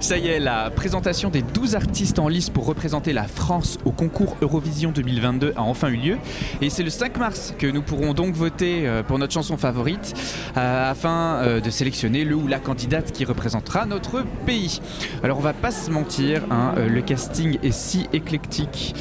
Ça y est, la présentation des 12 artistes en lice pour représenter la France au concours Eurovision 2022 a enfin eu lieu. Et c'est le 5 mars que nous pourrons donc voter euh, pour notre chanson favorite euh, afin euh, de sélectionner le ou la candidate qui représentera notre pays. Alors on va pas se mentir, hein, le casting est si éclectique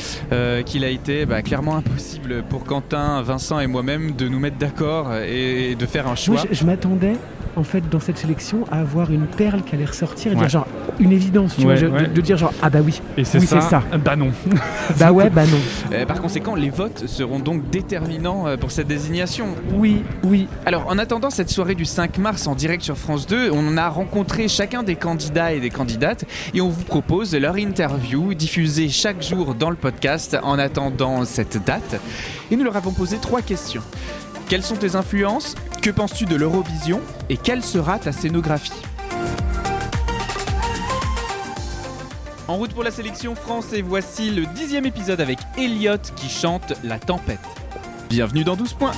qu'il a été bah, clairement impossible pour Quentin, Vincent et moi-même de nous mettre d'accord et de faire un choix. je m'attendais en fait dans cette sélection à avoir une perle qui allait ressortir et dire genre une évidence, tu vois, de, dire genre ah bah oui, et c'est ça, bah non. bah ouais, bah non. Euh, par conséquent, les votes seront donc déterminants euh, pour cette désignation. Oui, oui. Alors en attendant cette soirée du 5 mars en direct sur France 2, on a rencontré chacun des candidats et des candidates et on vous propose leur interview diffusée chaque jour dans le podcast en attendant cette date. Et nous leur avons posé trois questions. Quelles sont tes influences? Que penses-tu de l'Eurovision? Et quelle sera ta scénographie? En route pour la sélection France et voici le dixième épisode avec Elliot qui chante La Tempête. Bienvenue dans 12 points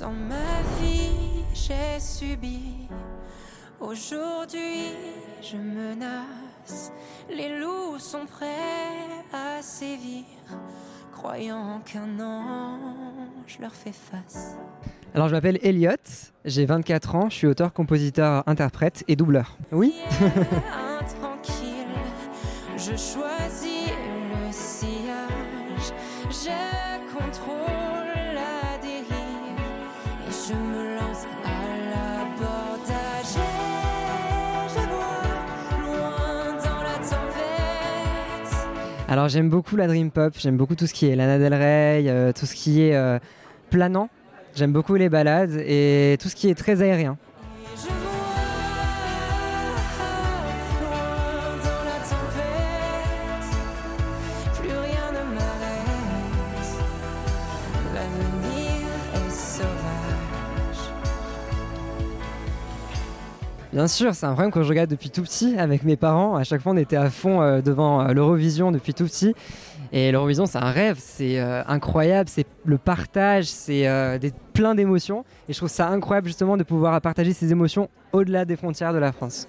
Dans ma vie, j'ai subi. Aujourd'hui, je menace. Les loups sont prêts à sévir croyant qu'un ange leur fait face. Alors je m'appelle Elliot, j'ai 24 ans, je suis auteur, compositeur, interprète et doubleur. Oui je choisis le sillage, je contrôle Alors j'aime beaucoup la dream pop, j'aime beaucoup tout ce qui est Lana Del Rey, euh, tout ce qui est euh, planant. J'aime beaucoup les balades et tout ce qui est très aérien. Bien sûr, c'est un problème que je regarde depuis tout petit avec mes parents. À chaque fois, on était à fond euh, devant euh, l'Eurovision depuis tout petit. Et l'Eurovision, c'est un rêve, c'est euh, incroyable, c'est le partage, c'est plein d'émotions. Et je trouve ça incroyable justement de pouvoir partager ces émotions au-delà des frontières de la France.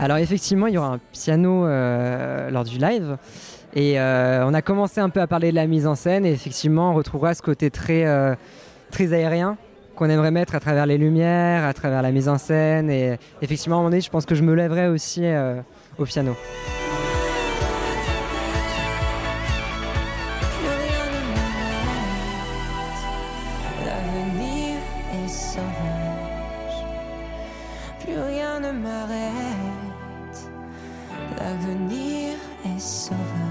Alors effectivement, il y aura un piano euh, lors du live. Et euh, on a commencé un peu à parler de la mise en scène et effectivement on retrouvera ce côté très, euh, très aérien qu'on aimerait mettre à travers les lumières, à travers la mise en scène. Et effectivement à un moment donné je pense que je me lèverai aussi au piano. Plus rien ne m'arrête l'avenir est sauvage.